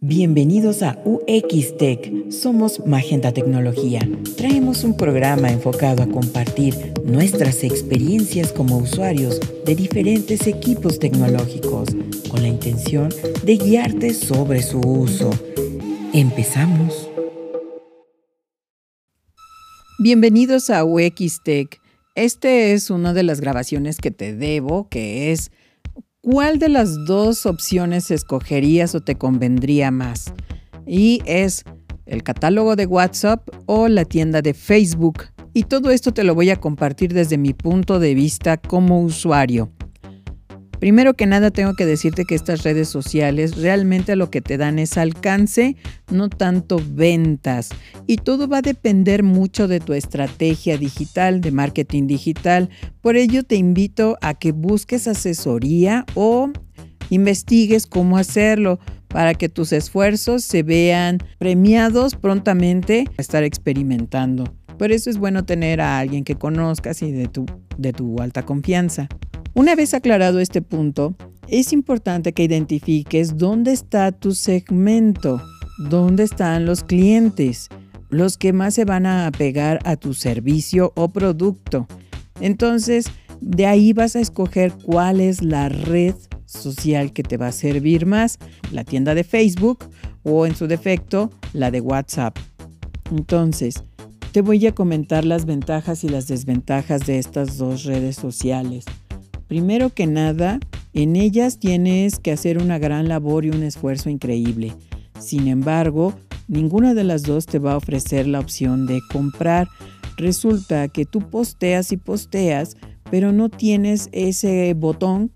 Bienvenidos a UX Tech. Somos Magenta Tecnología. Traemos un programa enfocado a compartir nuestras experiencias como usuarios de diferentes equipos tecnológicos con la intención de guiarte sobre su uso. Empezamos. Bienvenidos a UX Tech. Este es una de las grabaciones que te debo, que es ¿cuál de las dos opciones escogerías o te convendría más? Y es el catálogo de WhatsApp o la tienda de Facebook. Y todo esto te lo voy a compartir desde mi punto de vista como usuario. Primero que nada tengo que decirte que estas redes sociales realmente lo que te dan es alcance, no tanto ventas. Y todo va a depender mucho de tu estrategia digital, de marketing digital. Por ello te invito a que busques asesoría o investigues cómo hacerlo para que tus esfuerzos se vean premiados prontamente a estar experimentando. Por eso es bueno tener a alguien que conozcas y de tu, de tu alta confianza. Una vez aclarado este punto, es importante que identifiques dónde está tu segmento, dónde están los clientes, los que más se van a apegar a tu servicio o producto. Entonces, de ahí vas a escoger cuál es la red social que te va a servir más, la tienda de Facebook o en su defecto la de WhatsApp. Entonces, te voy a comentar las ventajas y las desventajas de estas dos redes sociales. Primero que nada, en ellas tienes que hacer una gran labor y un esfuerzo increíble. Sin embargo, ninguna de las dos te va a ofrecer la opción de comprar. Resulta que tú posteas y posteas, pero no tienes ese botón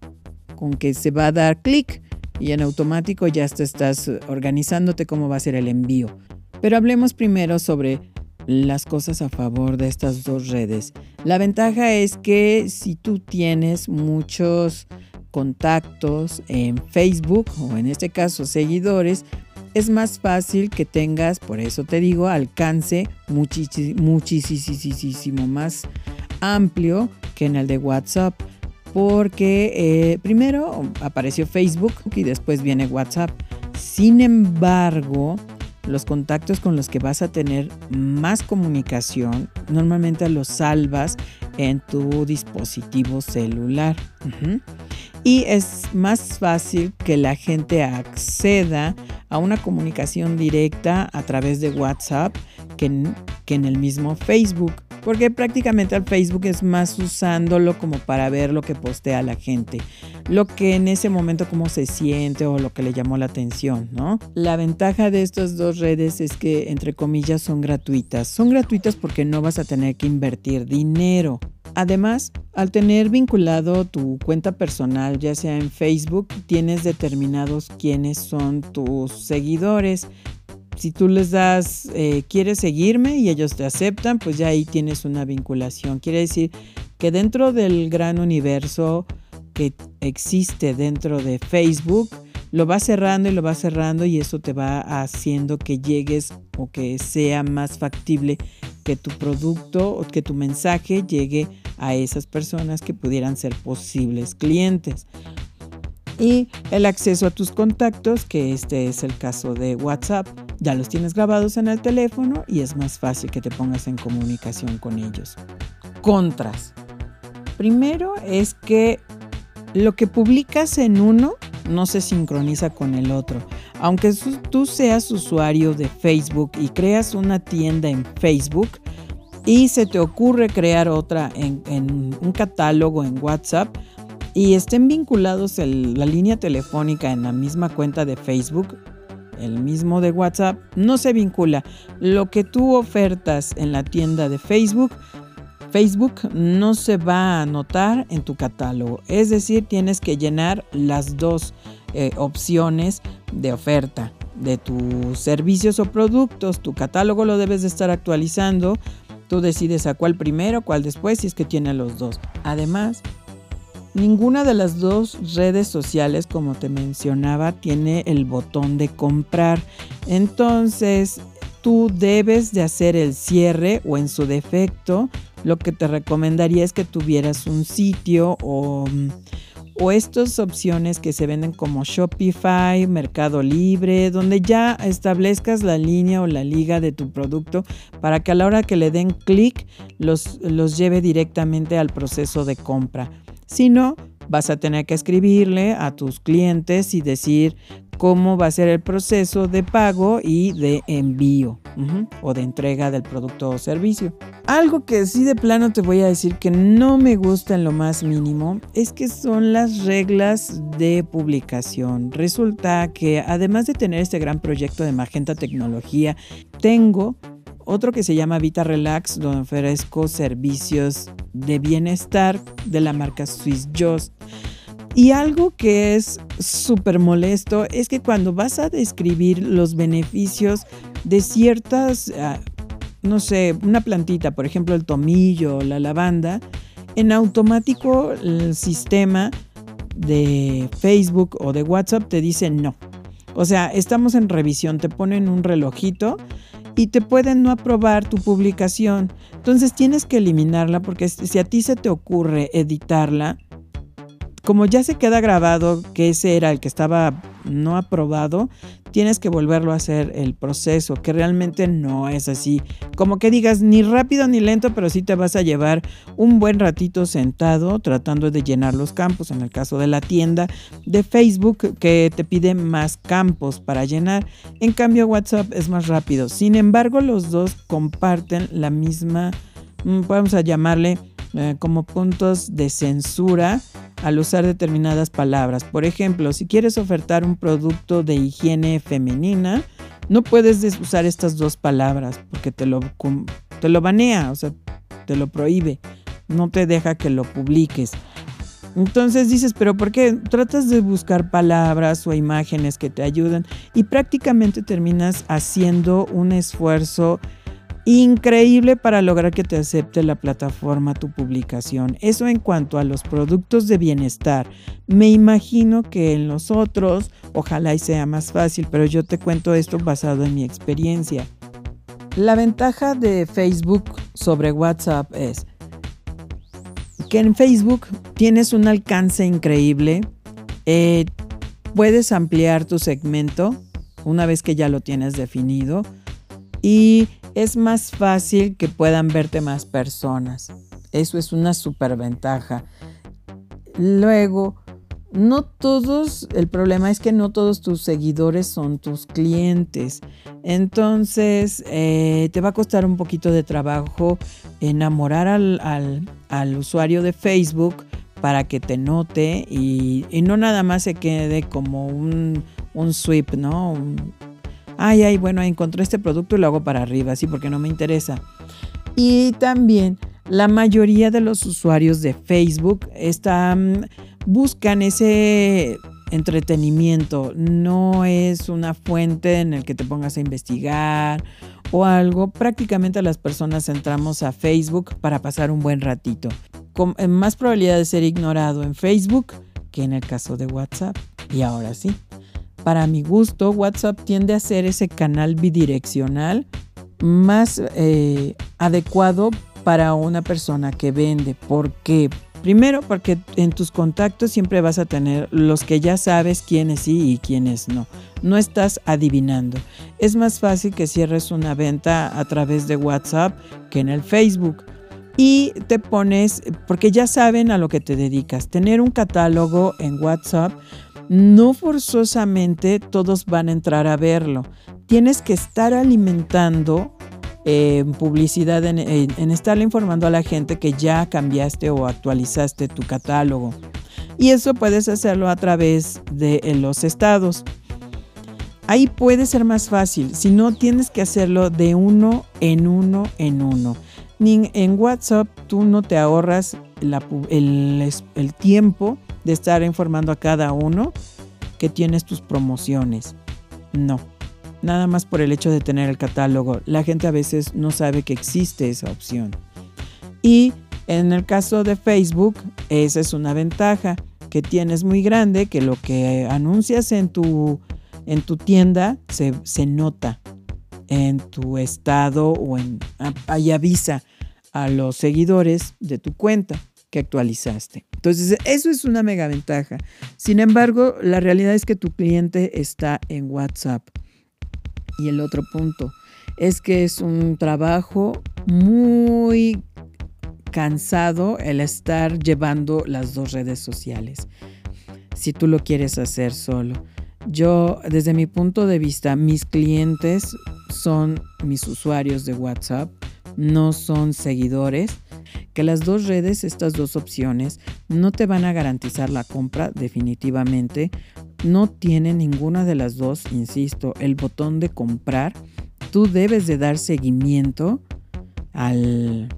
con que se va a dar clic y en automático ya te estás organizándote cómo va a ser el envío. Pero hablemos primero sobre las cosas a favor de estas dos redes. La ventaja es que si tú tienes muchos contactos en Facebook o en este caso seguidores, es más fácil que tengas, por eso te digo, alcance muchísimo más amplio que en el de WhatsApp. Porque eh, primero apareció Facebook y después viene WhatsApp. Sin embargo, los contactos con los que vas a tener más comunicación, normalmente los salvas en tu dispositivo celular. Y es más fácil que la gente acceda a una comunicación directa a través de WhatsApp que en, que en el mismo Facebook porque prácticamente al Facebook es más usándolo como para ver lo que postea la gente, lo que en ese momento cómo se siente o lo que le llamó la atención, ¿no? La ventaja de estas dos redes es que entre comillas son gratuitas. Son gratuitas porque no vas a tener que invertir dinero. Además, al tener vinculado tu cuenta personal, ya sea en Facebook, tienes determinados quiénes son tus seguidores si tú les das, eh, quieres seguirme y ellos te aceptan, pues ya ahí tienes una vinculación. Quiere decir que dentro del gran universo que existe dentro de Facebook, lo va cerrando y lo va cerrando y eso te va haciendo que llegues o que sea más factible que tu producto o que tu mensaje llegue a esas personas que pudieran ser posibles clientes y el acceso a tus contactos, que este es el caso de WhatsApp. Ya los tienes grabados en el teléfono y es más fácil que te pongas en comunicación con ellos. Contras. Primero es que lo que publicas en uno no se sincroniza con el otro. Aunque tú seas usuario de Facebook y creas una tienda en Facebook y se te ocurre crear otra en, un catálogo en WhatsApp, y estén vinculados la línea telefónica en la misma cuenta de Facebook, el mismo de WhatsApp, no se vincula. Lo que tú ofertas en la tienda de Facebook, Facebook no se va a anotar en tu catálogo. Es decir, tienes que llenar las dos eh, opciones de oferta de tus servicios o productos. Tu catálogo lo debes de estar actualizando. Tú decides a cuál primero, cuál después, si es que tiene los dos. Además, Ninguna de las dos redes sociales, como te mencionaba, tiene el botón de comprar. Entonces, tú debes de hacer el cierre o en su defecto, lo que te recomendaría es que tuvieras un sitio o, estas opciones que se venden como Shopify, Mercado Libre, donde ya establezcas la línea o la liga de tu producto para que a la hora que le den clic los, los lleve directamente al proceso de compra. Si no, vas a tener que escribirle a tus clientes y decir cómo va a ser el proceso de pago y de envío o de entrega del producto o servicio. Algo que sí de plano te voy a decir que no me gusta en lo más mínimo es que son las reglas de publicación. Resulta que además de tener este gran proyecto de Magenta Tecnología, tengo otro que se llama Vita Relax, donde ofrezco servicios de bienestar de la marca Swiss Just. Y algo que es súper molesto es que cuando vas a describir los beneficios de ciertas, ah, no sé, una plantita, por ejemplo el tomillo, la lavanda, en automático el sistema de Facebook o de WhatsApp te dice no. O sea, estamos en revisión, te ponen un relojito y te pueden no aprobar tu publicación. Entonces tienes que eliminarla porque si a ti se te ocurre editarla, como ya se queda grabado que ese era el que estaba no aprobado, tienes que volverlo a hacer el proceso, que realmente no es así. Como que digas ni rápido ni lento, pero sí te vas a llevar un buen ratito sentado tratando de llenar los campos. En el caso de la tienda de Facebook, que te pide más campos para llenar. En cambio, WhatsApp es más rápido. Sin embargo, los dos comparten la misma, mm, vamos a llamarle eh, como puntos de censura al usar determinadas palabras. Por ejemplo, si quieres ofertar un producto de higiene femenina, no puedes usar estas dos palabras porque te lo, te lo banea, o sea, te lo prohíbe, no te deja que lo publiques. Entonces dices, pero ¿por qué? Tratas de buscar palabras o imágenes que te ayuden y prácticamente terminas haciendo un esfuerzo increíble para lograr que te acepte la plataforma tu publicación. Eso en cuanto a los productos de bienestar. Me imagino que en los otros, ojalá y sea más fácil, pero yo te cuento esto basado en mi experiencia. La ventaja de Facebook sobre WhatsApp es que en Facebook tienes un alcance increíble, eh, puedes ampliar tu segmento una vez que ya lo tienes definido y es más fácil que puedan verte más personas. Eso es una superventaja. Luego, no todos, el problema es que no todos tus seguidores son tus clientes. Entonces, eh, te va a costar un poquito de trabajo enamorar al, usuario de Facebook para que te note y, no nada más se quede como un, un sweep, ¿no? Ay, ay, bueno, encontré este producto y lo hago para arriba, sí, porque no me interesa. Y también la mayoría de los usuarios de Facebook están, buscan ese entretenimiento, no es una fuente en el que te pongas a investigar o algo. Prácticamente las personas entramos a Facebook para pasar un buen ratito. Con más probabilidad de ser ignorado en Facebook que en el caso de WhatsApp. Y ahora sí. Para mi gusto, WhatsApp tiende a ser ese canal bidireccional más eh, adecuado para una persona que vende. ¿Por qué? Primero, porque en tus contactos siempre vas a tener los que ya sabes quiénes sí y quiénes no. No estás adivinando. Es más fácil que cierres una venta a través de WhatsApp que en el Facebook. Y te pones, porque ya saben a lo que te dedicas. Tener un catálogo en WhatsApp no forzosamente todos van a entrar a verlo. Tienes que estar alimentando eh, publicidad, en, en, estarle informando a la gente que ya cambiaste o actualizaste tu catálogo. Y eso puedes hacerlo a través de los estados. Ahí puede ser más fácil, si no tienes que hacerlo de uno en uno en uno. En WhatsApp tú no te ahorras el tiempo de estar informando a cada uno que tienes tus promociones. No, nada más por el hecho de tener el catálogo. La gente a veces no sabe que existe esa opción. Y en el caso de Facebook, esa es una ventaja que tienes muy grande, que lo que anuncias en tu, en tu tienda se, se nota en tu estado o en, ahí avisa a los seguidores de tu cuenta que actualizaste. Entonces, eso es una mega ventaja. Sin embargo, la realidad es que tu cliente está en WhatsApp. Y el otro punto es que es un trabajo muy cansado el estar llevando las dos redes sociales. Si tú lo quieres hacer solo. Yo, desde mi punto de vista, mis clientes son mis usuarios de WhatsApp, no son seguidores que las dos redes, estas dos opciones, no te van a garantizar la compra definitivamente. No tiene ninguna de las dos, insisto, el botón de comprar. Tú debes de dar seguimiento al,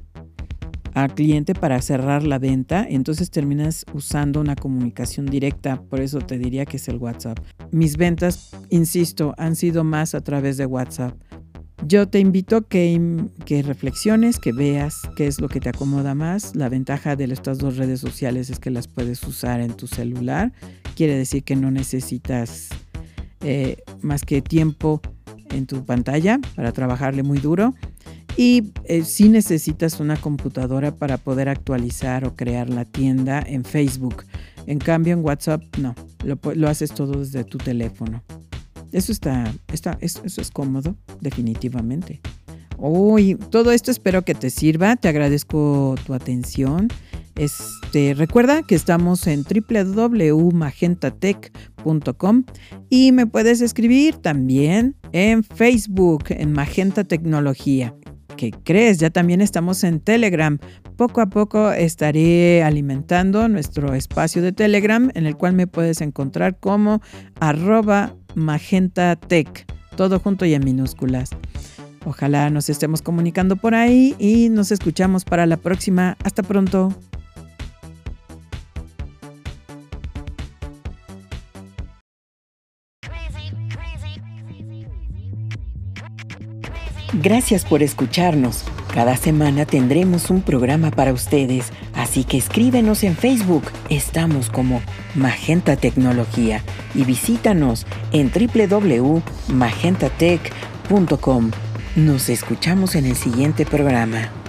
al cliente para cerrar la venta, entonces terminas usando una comunicación directa, por eso te diría que es el WhatsApp. Mis ventas, insisto, han sido más a través de WhatsApp. Yo te invito que, que reflexiones, que veas qué es lo que te acomoda más. La ventaja de estas dos redes sociales es que las puedes usar en tu celular. Quiere decir que no necesitas eh, más que tiempo en tu pantalla para trabajarle muy duro. Y eh, si necesitas una computadora para poder actualizar o crear la tienda en Facebook. En cambio, en WhatsApp no, lo haces todo desde tu teléfono. Eso está, está eso, es cómodo, definitivamente. Uy, todo esto espero que te sirva. Te agradezco tu atención. Este, recuerda que estamos en www.magentatech.com y me puedes escribir también en Facebook, en Magenta Tecnología. ¿Qué crees? Ya también estamos en Telegram. Poco a poco estaré alimentando nuestro espacio de Telegram en el cual me puedes encontrar como arroba Magenta Tech, todo junto y en minúsculas. Ojalá nos estemos comunicando por ahí y nos escuchamos para la próxima. Hasta pronto. Gracias por escucharnos. Cada semana tendremos un programa para ustedes, así que escríbenos en Facebook. Estamos como Magenta Tecnología y visítanos en www.magentatech.com. Nos escuchamos en el siguiente programa.